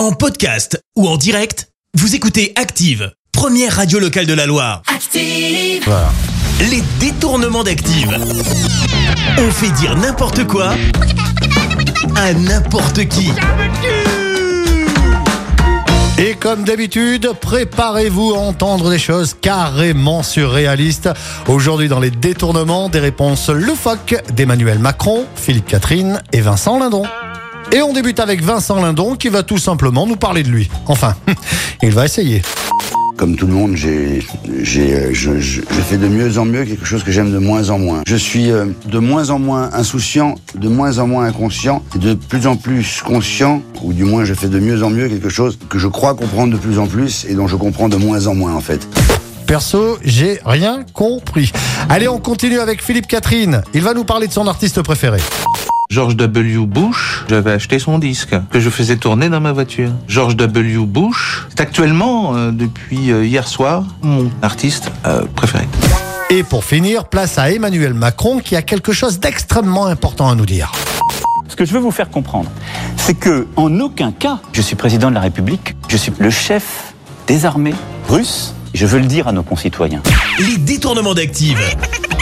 En podcast ou en direct, vous écoutez Active, première radio locale de la Loire. Active. Les détournements d'Active. On fait dire n'importe quoi à n'importe qui. Et comme d'habitude, préparez-vous à entendre des choses carrément surréalistes. Aujourd'hui, dans les détournements, des réponses loufoques d'Emmanuel Macron, Philippe Catherine et Vincent Lindon. Et on débute avec Vincent Lindon qui va tout simplement nous parler de lui. Enfin, il va essayer. Comme tout le monde, j'ai, j'ai, euh, je, je, je fais de mieux en mieux quelque chose que j'aime de moins en moins. Je suis euh, de moins en moins insouciant, de moins en moins inconscient, et de plus en plus conscient, ou du moins je fais de mieux en mieux quelque chose que je crois comprendre de plus en plus et dont je comprends de moins en moins en fait. Perso, j'ai rien compris. Allez, on continue avec Philippe Catherine. Il va nous parler de son artiste préféré. George W. Bush, j'avais acheté son disque que je faisais tourner dans ma voiture. George W. Bush, c'est actuellement, euh, depuis euh, hier soir, mon artiste euh, préféré. Et pour finir, place à Emmanuel Macron qui a quelque chose d'extrêmement important à nous dire. Ce que je veux vous faire comprendre, c'est que en aucun cas, je suis président de la République, je suis le chef des armées russes. Je veux le dire à nos concitoyens. Les détournements d'Active.